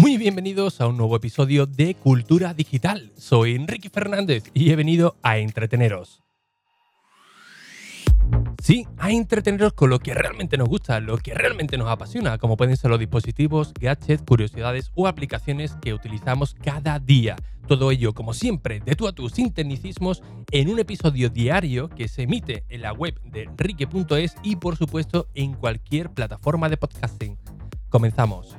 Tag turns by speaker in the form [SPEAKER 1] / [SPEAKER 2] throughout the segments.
[SPEAKER 1] Muy bienvenidos a un nuevo episodio de Cultura Digital. Soy Enrique Fernández y he venido a entreteneros. Sí, a entreteneros con lo que realmente nos gusta, lo que realmente nos apasiona, como pueden ser los dispositivos, gadgets, curiosidades o aplicaciones que utilizamos cada día. Todo ello, como siempre, de tú a tus sin tecnicismos, en un episodio diario que se emite en la web de enrique.es y, por supuesto, en cualquier plataforma de podcasting. Comenzamos.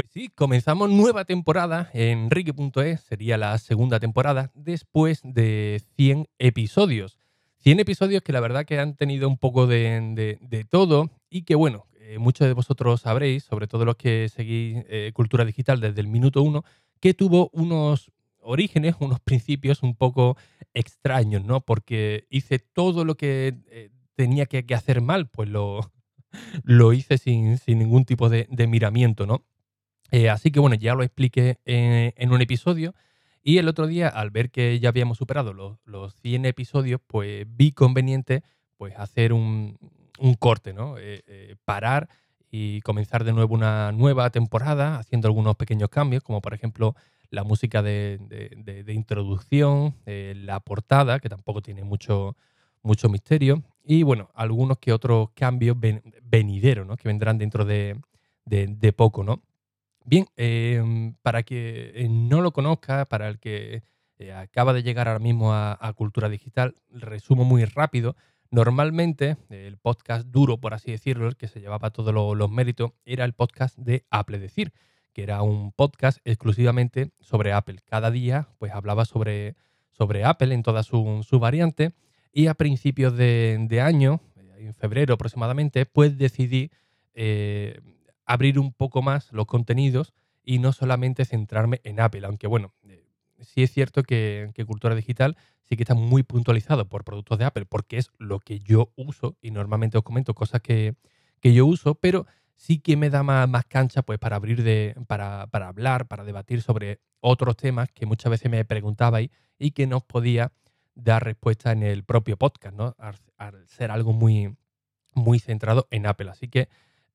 [SPEAKER 1] Pues sí, comenzamos nueva temporada en Ricky.es, sería la segunda temporada, después de 100 episodios. 100 episodios que la verdad que han tenido un poco de, todo y que bueno, eh, muchos de vosotros sabréis, sobre todo los que seguís eh, Cultura Digital desde el minuto uno, que tuvo unos orígenes, unos principios un poco extraños, ¿no? Porque hice todo lo que eh, tenía que, hacer mal, pues lo, lo hice sin, ningún tipo de, miramiento, ¿no? Eh, así que bueno, ya lo expliqué en, un episodio. Y el otro día, al ver que ya habíamos superado los, los 100 episodios, pues vi conveniente pues, hacer un, corte, ¿no? Eh, eh, parar y comenzar de nuevo una nueva temporada, haciendo algunos pequeños cambios, como por ejemplo la música de, de introducción, la portada, que tampoco tiene mucho, mucho misterio, y bueno, algunos que otros cambios venideros, ¿no? Que vendrán dentro de, poco, ¿no? Bien, em, para que no lo conozca, para el que eh, acaba de llegar ahora mismo a, Cultura Digital, resumo muy rápido. Normalmente, el podcast duro, por así decirlo, el que se llevaba todos los méritos, era el podcast de Apple Decir, que era un podcast exclusivamente sobre Apple. Cada día, pues hablaba sobre, sobre Apple en toda su, su variante y a principios de, año, en febrero aproximadamente, pues decidí eh, abrir un poco más los contenidos y no solamente centrarme en Apple, aunque bueno, eh, sí es cierto que, Cultura Digital sí que está muy puntualizado por productos de Apple, porque es lo que yo uso y normalmente os comento cosas que, yo uso, pero sí que me da más, más cancha pues para abrir de, para, para, hablar, para debatir sobre otros temas que muchas veces me preguntabais y que no os podía dar respuesta en el propio podcast, ¿no? Al, ser algo muy, muy centrado en Apple. Así que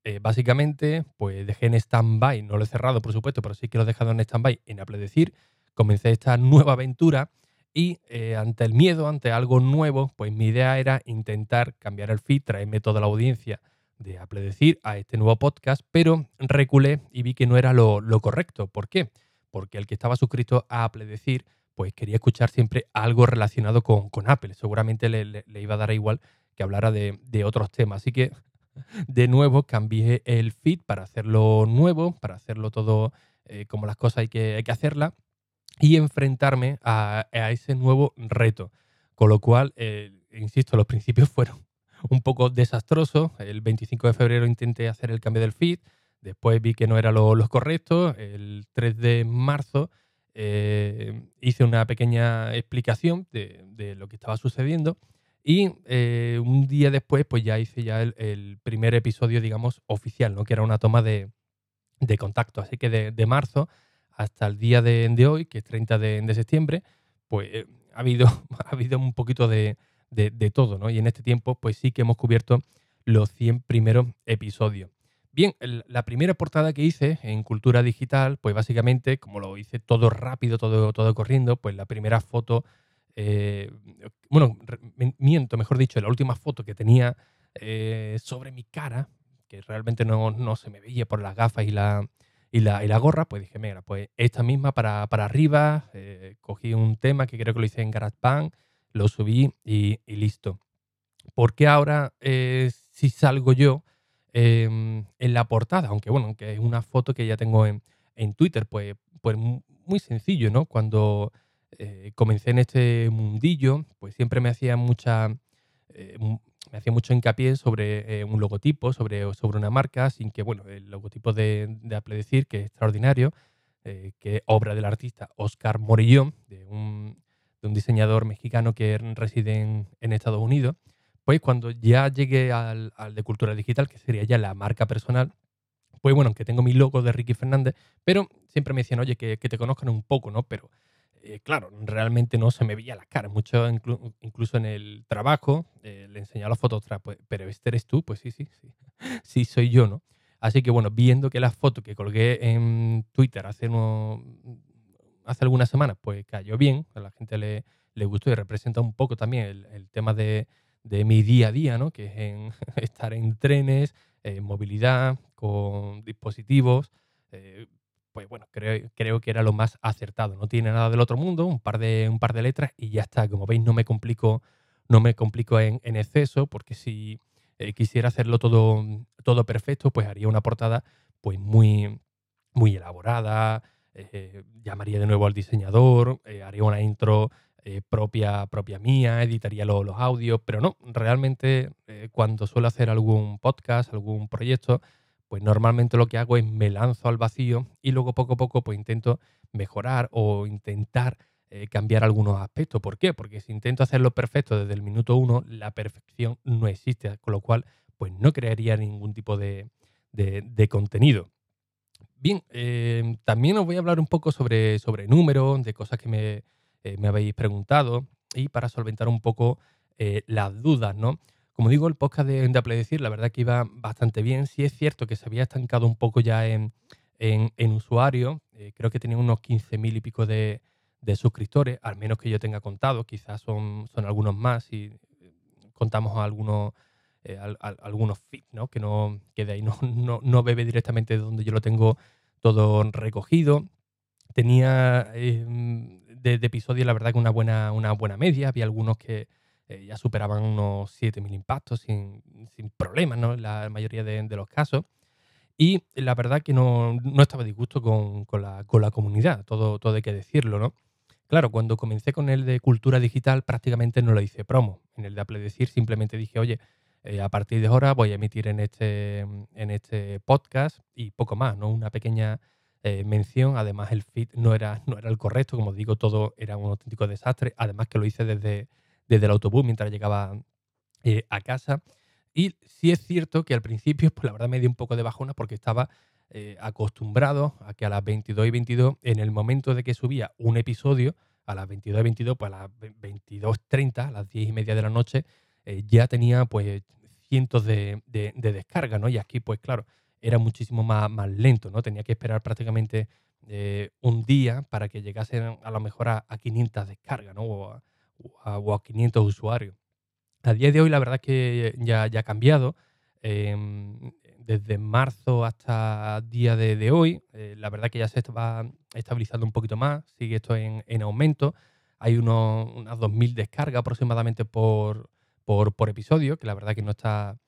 [SPEAKER 1] eh, básicamente, pues dejé en stand-by, no lo he cerrado por supuesto, pero sí que lo he dejado en stand-by en Apple Decir. Comencé esta nueva aventura y eh, ante el miedo, ante algo nuevo, pues mi idea era intentar cambiar el feed, traerme toda la audiencia de Apple Decir a este nuevo podcast, pero reculé y vi que no era lo, correcto. ¿Por qué? Porque el que estaba suscrito a Apple Decir pues quería escuchar siempre algo relacionado con, Apple. Seguramente le, iba a dar igual que hablara de, otros temas. Así que, de nuevo, cambié el feed para hacerlo nuevo, para hacerlo todo eh, como las cosas hay que, hay que hacerlas y enfrentarme a, ese nuevo reto. Con lo cual, eh, insisto, los principios fueron un poco desastrosos. El 25 de febrero intenté hacer el cambio del feed, después vi que no era lo, lo correcto. El 3 de marzo eh, hice una pequeña explicación de, lo que estaba sucediendo y eh, un día después pues ya hice ya el, primer episodio, digamos, oficial, ¿no? que era una toma de, contacto. Así que de, marzo hasta el día de, hoy, que es 30 de, septiembre, pues eh, ha, habido, ha habido un poquito de, todo, ¿no? Y en este tiempo pues sí que hemos cubierto los 100 primeros episodios. Bien, la primera portada que hice en Cultura Digital, pues básicamente, como lo hice todo rápido, todo, todo corriendo, pues la primera foto, eh, bueno, miento, mejor dicho, la última foto que tenía eh, sobre mi cara, que realmente no, se me veía por las gafas y la, y la, y la gorra, pues dije, mira, pues esta misma para, arriba, eh, cogí un tema que creo que lo hice en GarageBand, lo subí y, y listo. ¿Por qué ahora si salgo yo? Em, en la portada, aunque bueno, que es una foto que ya tengo en, Twitter, pues, pues muy sencillo, ¿no? Cuando eh, comencé en este mundillo, pues siempre me hacía mucha, eh, me hacía mucho hincapié sobre eh, un logotipo, sobre, sobre una marca, sin que, bueno, el logotipo de, Apple decir que es extraordinario, que es obra del artista Oscar Morillón, de un, de un diseñador mexicano que reside en Estados Unidos. Pues cuando ya llegué al, de cultura digital, que sería ya la marca personal, pues bueno, aunque tengo mi logo de Ricky Fernández, pero siempre me decían, oye, que, te conozcan un poco, ¿no? Pero eh, claro, realmente no se me veía la cara, mucho incluso en el trabajo, eh, le enseñaba las fotos, pues, pero este eres tú, pues sí, sí, sí, sí soy yo, ¿no? Así que bueno, viendo que la foto que colgué en Twitter hace, hace algunas semanas, pues cayó bien, a la gente le, le gustó y representa un poco también el, tema de, mi día a día, ¿no? que es en estar en trenes, en movilidad, con dispositivos. Eh, pues bueno, creo, creo, que era lo más acertado. No tiene nada del otro mundo, un par de, un par de letras y ya está. Como veis, no me complico, no me complico en, exceso, porque si eh, quisiera hacerlo todo, todo perfecto, pues haría una portada pues muy, muy elaborada, eh, llamaría de nuevo al diseñador, eh, haría una intro propia, propia mía, editaría los audios, pero no, realmente cuando suelo hacer algún podcast, algún proyecto, pues normalmente lo que hago es me lanzo al vacío y luego poco a poco pues intento mejorar o intentar eh, cambiar algunos aspectos. ¿Por qué? Porque si intento hacerlo perfecto desde el minuto uno, la perfección no existe, con lo cual pues no crearía ningún tipo de, contenido. Bien, eh, también os voy a hablar un poco sobre, sobre números, de cosas que me, eh, habéis preguntado y para solventar un poco las dudas, ¿no? Como digo, el podcast de, de Apple Decir, la verdad que iba bastante bien. Sí es cierto que se había estancado un poco ya en, en, en usuarios. creo que tenía unos 15.000 y pico de, de suscriptores, al menos que yo tenga contado, quizás son, son algunos más y contamos algunos, eh, algunos feeds, ¿no? Que, no, que de ahí no, no, bebe directamente de donde yo lo tengo todo recogido. Tenía eh, de, episodios, la verdad, que una buena, una buena media. Había algunos que eh, ya superaban unos 7.000 impactos sin, sin problemas, ¿no? En la mayoría de, los casos. Y la verdad que no, no estaba disgusto con, con, la, con la comunidad, todo, todo hay que decirlo, ¿no? Claro, cuando comencé con el de cultura digital prácticamente no lo hice promo. En el de Apple Decir simplemente dije, oye, eh, a partir de ahora voy a emitir en este, en este podcast y poco más, ¿no? Una pequeña eh, mención. Además, el feed no era, no era el correcto, como digo, todo era un auténtico desastre. Además que lo hice desde, desde el autobús mientras llegaba eh, a casa. Y sí es cierto que al principio, pues la verdad me di un poco de bajona porque estaba eh, acostumbrado a que a las 22 y 22, en el momento de que subía un episodio, a las 22 y 22, pues a las 22.30, a las 10 y media de la noche, eh, ya tenía pues cientos de, de, descargas, ¿no? Y aquí, pues claro, era muchísimo más, más lento, ¿no? Tenía que esperar prácticamente un día para que llegasen a lo mejor a, 500 descargas, ¿no? A, a, 500 usuarios. A día de hoy la verdad es que ya, ha cambiado. Em, desde marzo hasta día de, hoy, eh, la verdad que ya se va estabilizando un poquito más, sigue esto en, aumento. Hay unos, unas 2.000 descargas aproximadamente por, por, episodio, que la verdad que no está,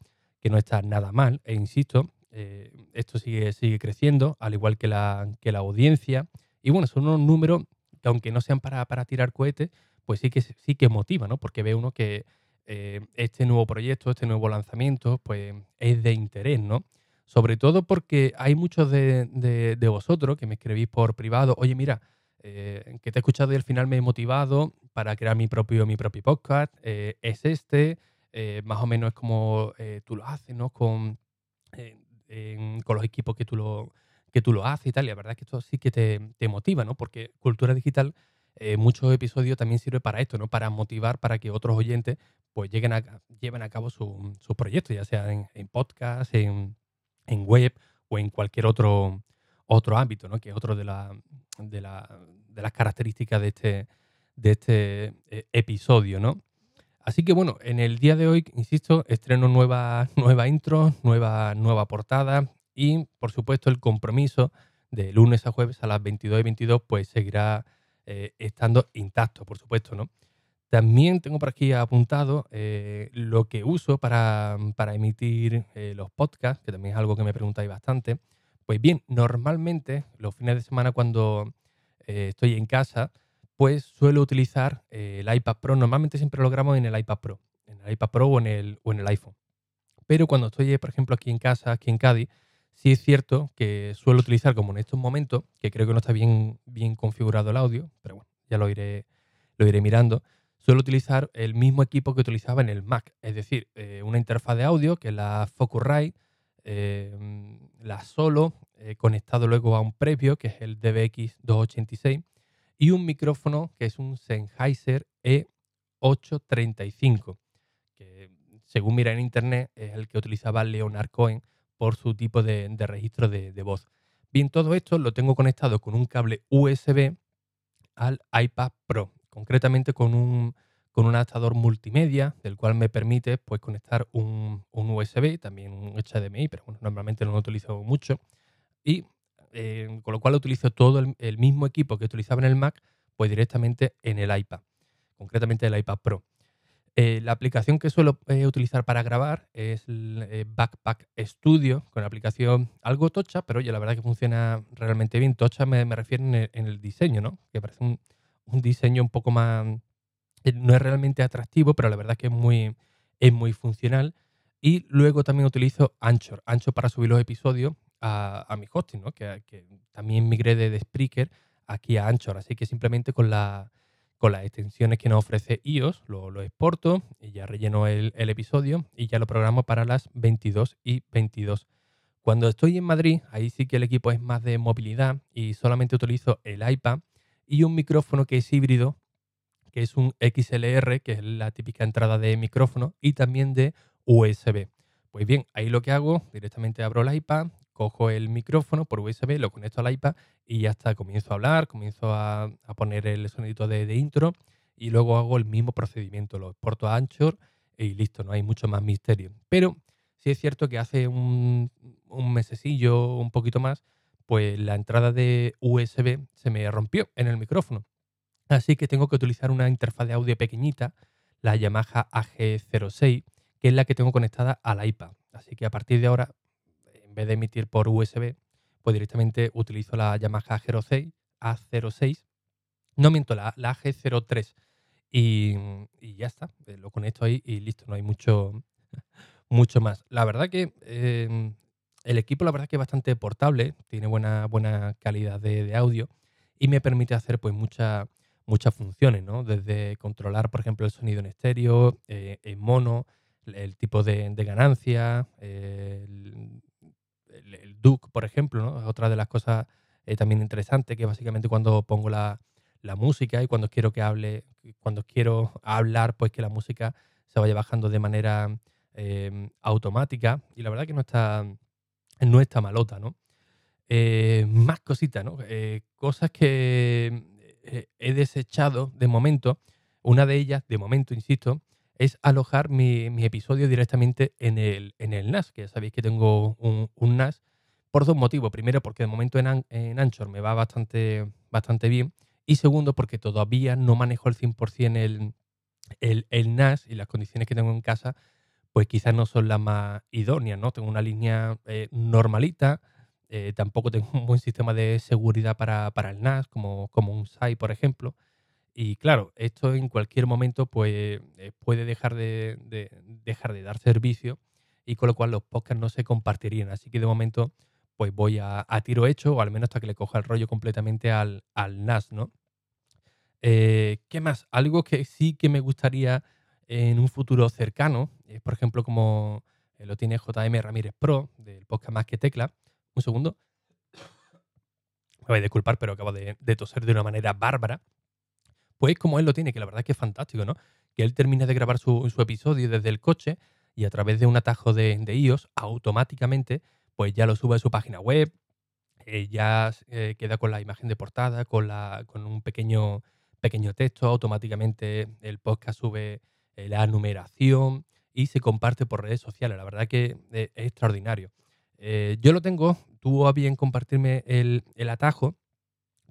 [SPEAKER 1] que no está nada mal. E insisto, eh, esto sigue, sigue creciendo, al igual que la, que la audiencia. Y bueno, son unos números que aunque no sean para, para tirar cohetes, pues sí que, sí que motiva, ¿no? Porque ve uno que eh, este nuevo proyecto, este nuevo lanzamiento, pues es de interés, ¿no? Sobre todo porque hay muchos de, vosotros que me escribís por privado, oye, mira, eh, que te he escuchado y al final me he motivado para crear mi propio, mi propio podcast, eh, es este, más o menos es como tú lo haces, ¿no? Con, con los equipos que tú lo, que tú lo haces y tal, y la verdad es que esto sí que te, te motiva, ¿no? Porque cultura digital eh, muchos episodios también sirve para esto, ¿no? Para motivar para que otros oyentes pues lleguen a, lleven a cabo sus su proyectos, ya sea en, podcast, en, web o en cualquier otro, otro ámbito, ¿no? Que es otro de, la, de, la, de las características de este, de este eh, episodio, ¿no? Así que bueno, en el día de hoy, insisto, estreno nueva, nueva intro, nueva, nueva portada y por supuesto el compromiso de lunes a jueves a las 22 y 22 pues seguirá eh, estando intacto, por supuesto, ¿no? También tengo por aquí apuntado eh, lo que uso para, emitir eh, los podcasts, que también es algo que me preguntáis bastante. Pues bien, normalmente los fines de semana cuando estoy en casa, pues suelo utilizar el iPad Pro. Normalmente siempre lo grabo en el iPad Pro, en el iPad Pro o en el, o en el iPhone. Pero cuando estoy, por ejemplo, aquí en casa, aquí en Cádiz, Sí es cierto que suelo utilizar, como en estos momentos, que creo que no está bien, bien configurado el audio, pero bueno, ya lo iré, lo iré mirando, suelo utilizar el mismo equipo que utilizaba en el Mac, es decir, eh, una interfaz de audio que es la Focusrite, eh, la Solo, eh, conectado luego a un previo que es el DBX286 y un micrófono que es un Sennheiser E835, que según mira en internet es el que utilizaba Leonard Cohen por su tipo de, registro de, voz. Bien, todo esto lo tengo conectado con un cable USB al iPad Pro, concretamente con un, con un adaptador multimedia, del cual me permite pues, conectar un, USB, también un HDMI, pero bueno, normalmente no lo utilizo mucho, y eh, con lo cual utilizo todo el, mismo equipo que utilizaba en el Mac, pues directamente en el iPad, concretamente el iPad Pro. Eh, la aplicación que suelo eh, utilizar para grabar es el Backpack Studio, con la aplicación algo tocha, pero oye, la verdad que funciona realmente bien. Tocha me, refiero en el, diseño, ¿no? Que parece un, diseño un poco más... No es realmente atractivo, pero la verdad que es muy, es muy funcional. Y luego también utilizo Anchor, Anchor para subir los episodios a, mi hosting, ¿no? Que, también migré de, Spreaker aquí a Anchor. Así que simplemente con la con las extensiones que nos ofrece iOS, lo, exporto y ya relleno el, episodio y ya lo programo para las 22 y 22. Cuando estoy en Madrid, ahí sí que el equipo es más de movilidad y solamente utilizo el iPad y un micrófono que es híbrido, que es un XLR, que es la típica entrada de micrófono, y también de USB. Pues bien, ahí lo que hago, directamente abro el iPad, cojo el micrófono por USB, lo conecto al iPad y ya está, comienzo a hablar, comienzo a, poner el sonidito de, intro y luego hago el mismo procedimiento, lo exporto a Anchor y listo, no hay mucho más misterio. Pero sí es cierto que hace un, un mesecillo, un poquito más, pues la entrada de USB se me rompió en el micrófono. Así que tengo que utilizar una interfaz de audio pequeñita, la Yamaha AG06, que es la que tengo conectada al iPad. Así que a partir de ahora vez de emitir por USB, pues directamente utilizo la Yamaha A06, A06 no miento, la, la AG03 y, ya está, eh, lo conecto ahí y listo, no hay mucho, mucho más. La verdad que em, el equipo la verdad que es bastante portable, tiene buena, buena calidad de, audio y me permite hacer pues muchas muchas funciones, ¿no? Desde controlar, por ejemplo, el sonido en estéreo, eh, en mono, el tipo de, ganancia, el, Duke, por ejemplo, ¿no? Es otra de las cosas eh, también interesantes, que básicamente cuando pongo la, música y cuando quiero que hable, cuando quiero hablar, pues que la música se vaya bajando de manera em, automática. Y la verdad que no está, no está malota, ¿no? Eh, más cositas, ¿no? Eh, cosas que he desechado de momento. Una de ellas, de momento, insisto, es alojar mi, episodio directamente en el, en el NAS, que ya sabéis que tengo un, NAS, por dos motivos. Primero, porque de momento en, en, Anchor me va bastante, bastante bien. Y segundo, porque todavía no manejo el 100% el, el, el NAS y las condiciones que tengo en casa, pues quizás no son las más idóneas, ¿no? Tengo una línea eh, normalita, eh, tampoco tengo un buen sistema de seguridad para, para el NAS, como, como un SAI, por ejemplo. Y claro, esto en cualquier momento pues, eh, puede dejar de, dejar de dar servicio y con lo cual los podcasts no se compartirían. Así que de momento pues voy a, tiro hecho o al menos hasta que le coja el rollo completamente al, al NAS, ¿no? Eh, ¿Qué más? Algo que sí que me gustaría en un futuro cercano, es por ejemplo como eh, lo tiene JM Ramírez Pro del podcast Más que Tecla. Un segundo. Me voy a disculpar, pero acabo de toser de una manera bárbara pues como él lo tiene, que la verdad es que es fantástico, ¿no? Que él termine de grabar su, episodio desde el coche y a través de un atajo de, iOS, automáticamente, pues ya lo sube a su página web, eh, ya eh, queda con la imagen de portada, con, la, con un pequeño, pequeño texto, automáticamente el podcast sube eh, la numeración y se comparte por redes sociales. La verdad que es extraordinario. yo lo tengo, tuvo a bien compartirme el, el atajo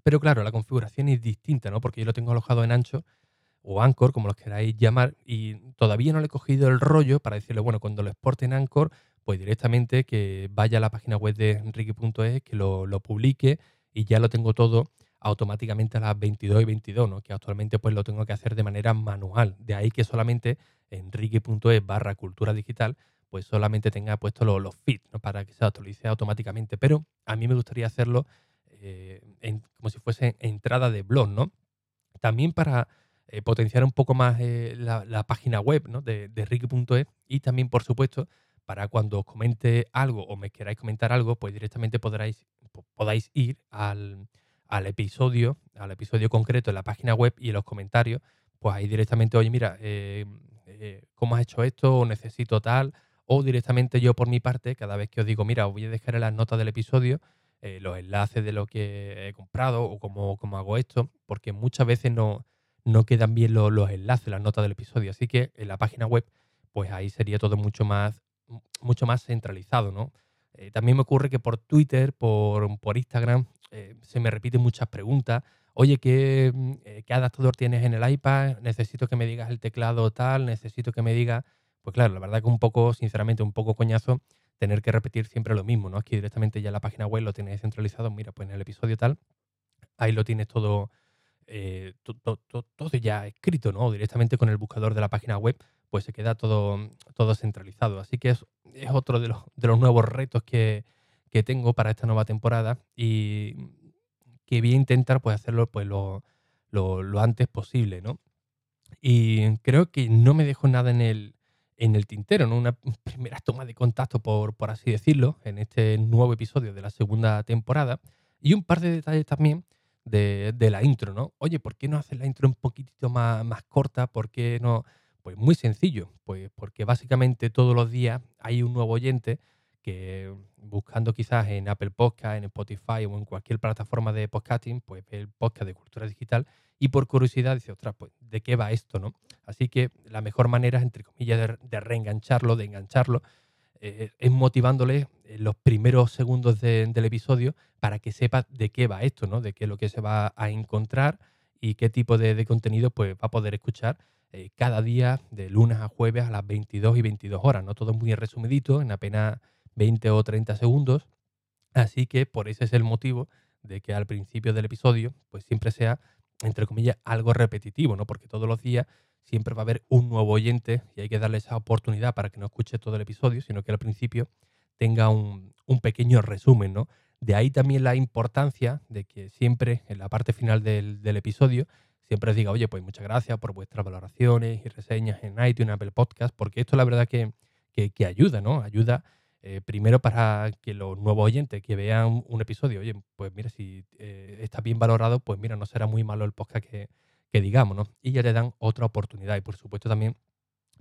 [SPEAKER 1] pero claro, la configuración es distinta, ¿no? Porque yo lo tengo alojado en Ancho o Anchor, como los queráis llamar, y todavía no le he cogido el rollo para decirle, bueno, cuando lo exporte en Anchor, pues directamente que vaya a la página web de enrique.es, que lo, publique y ya lo tengo todo automáticamente a las 22 y 22, ¿no? que actualmente pues lo tengo que hacer de manera manual. De ahí que solamente enrique.es barra cultura digital pues solamente tenga puesto los, los feeds ¿no? para que se actualice automáticamente. Pero a mí me gustaría hacerlo eh, como si fuese entrada de blog, ¿no? También para eh, potenciar un poco más eh, la, página web ¿no? de, de Ricky.es y también, por supuesto, para cuando os comente algo o me queráis comentar algo, pues directamente podráis, podáis ir al, al, episodio, al episodio concreto en la página web y en los comentarios, pues ahí directamente, oye, mira, ¿cómo has hecho esto? O necesito tal, o directamente yo por mi parte, cada vez que os digo, mira, os voy a dejar en las notas del episodio eh, los enlaces de lo que he comprado o cómo, hago esto, porque muchas veces no, no quedan bien los, los enlaces, las notas del episodio. Así que en la página web, pues ahí sería todo mucho más, mucho más centralizado, ¿no? Eh, también me ocurre que por Twitter, por, por Instagram, eh, se me repiten muchas preguntas. Oye, ¿qué, ¿qué, adaptador tienes en el iPad? Necesito que me digas el teclado tal, necesito que me digas pues claro, la verdad que un poco, sinceramente, un poco coñazo tener que repetir siempre lo mismo, ¿no? Aquí directamente ya la página web lo tienes centralizado, mira, pues en el episodio tal, ahí lo tienes todo, eh, todo, ya escrito, ¿no? Directamente con el buscador de la página web, pues se queda todo, todo centralizado. Así que es, es otro de los, de los nuevos retos que, que, tengo para esta nueva temporada y que voy a intentar pues hacerlo pues lo, lo, lo antes posible, ¿no? Y creo que no me dejo nada en el, en el tintero, ¿no? Una primera toma de contacto, por, por así decirlo, en este nuevo episodio de la segunda temporada. Y un par de detalles también de, la intro, ¿no? Oye, ¿por qué no haces la intro un poquitito más, más corta? ¿Por qué no? Pues muy sencillo, pues porque básicamente todos los días hay un nuevo oyente que buscando quizás en Apple Podcast, en Spotify o en cualquier plataforma de podcasting, pues el podcast de cultura digital y por curiosidad dice, ostras, pues, ¿de qué va esto? no Así que la mejor manera, entre comillas, de, reengancharlo, de engancharlo, eh, es motivándole en los primeros segundos del episodio para que sepa de qué va esto, ¿no? De qué es lo que se va a encontrar y qué tipo de, contenido pues, va a poder escuchar eh, cada día de lunes a jueves a las 22 y 22 horas, ¿no? Todo muy resumidito, en apenas 20 o 30 segundos. Así que por ese es el motivo de que al principio del episodio pues siempre sea entre comillas, algo repetitivo, ¿no? Porque todos los días siempre va a haber un nuevo oyente y hay que darle esa oportunidad para que no escuche todo el episodio, sino que al principio tenga un, pequeño resumen, ¿no? De ahí también la importancia de que siempre en la parte final del, episodio siempre diga, oye, pues muchas gracias por vuestras valoraciones y reseñas en iTunes, Apple Podcast, porque esto la verdad que, que ayuda, ¿no? Ayuda eh, primero para que los nuevos oyentes que vean un episodio, oye, pues mira, si eh, está bien valorado, pues mira, no será muy malo el podcast que, digamos, ¿no? Y ya le dan otra oportunidad y por supuesto también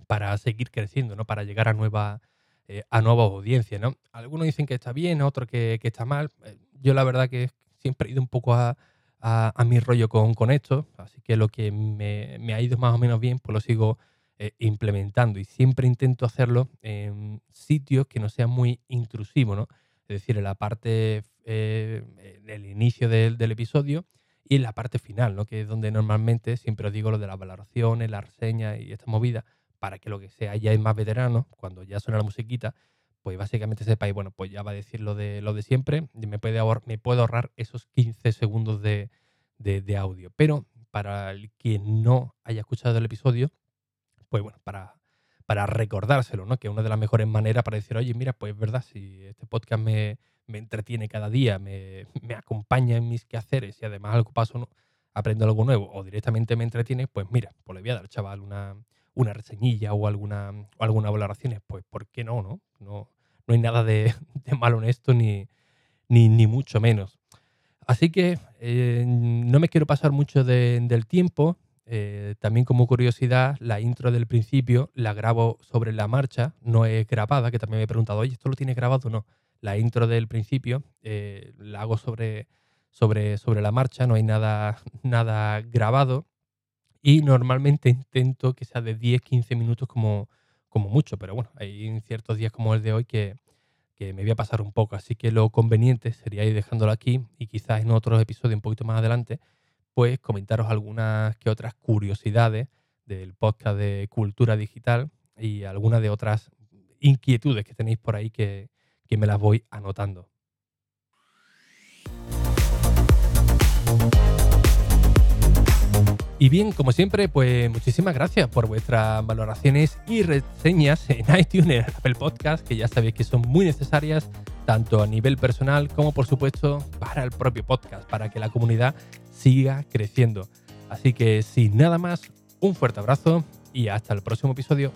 [SPEAKER 1] para seguir creciendo, ¿no? Para llegar a nuevas eh, a nuevas audiencias, ¿no? Algunos dicen que está bien, otros que, está mal. Yo la verdad que siempre he ido un poco a, mi rollo con, con, esto, así que lo que me, me, ha ido más o menos bien, pues lo sigo eh, implementando y siempre intento hacerlo en sitios que no sean muy intrusivos, ¿no? Es decir, en la parte, eh, el inicio del, episodio y en la parte final, ¿no? Que es donde normalmente siempre os digo lo de las valoraciones, la reseña y esta movida, para que lo que sea ya es más veterano, cuando ya suena la musiquita, pues básicamente sepáis, bueno, pues ya va a decir lo de, lo de siempre, y me, puede ahorrar, me puedo ahorrar esos 15 segundos de, de audio. Pero para el que no haya escuchado el episodio, pues bueno, para, para recordárselo, ¿no? Que una de las mejores maneras para decir, oye, mira, pues es verdad, si este podcast me, entretiene cada día, me, acompaña en mis quehaceres y además algo paso, aprendo algo nuevo o directamente me entretiene, pues mira, pues le voy a dar, chaval, una, una reseñilla o alguna, o alguna valoración, pues ¿por qué no, no? No, no hay nada de, de mal honesto ni, ni, ni, mucho menos. Así que eh, no me quiero pasar mucho del tiempo, eh, también como curiosidad, la intro del principio la grabo sobre la marcha, no es grabada, que también me he preguntado, oye, ¿esto lo tiene grabado o no? La intro del principio eh, la hago sobre, sobre, sobre la marcha, no hay nada, nada grabado y normalmente intento que sea de 10-15 minutos como, como mucho, pero bueno, hay ciertos días como el de hoy que, que me voy a pasar un poco, así que lo conveniente sería ir dejándolo aquí y quizás en otros episodios un poquito más adelante pues comentaros algunas que otras curiosidades del podcast de Cultura Digital y algunas de otras inquietudes que tenéis por ahí que, que me las voy anotando. Y bien, como siempre, pues muchísimas gracias por vuestras valoraciones y reseñas en iTunes, en Apple Podcast, que ya sabéis que son muy necesarias, tanto a nivel personal como por supuesto para el propio podcast, para que la comunidad siga creciendo. Así que sin nada más, un fuerte abrazo y hasta el próximo episodio.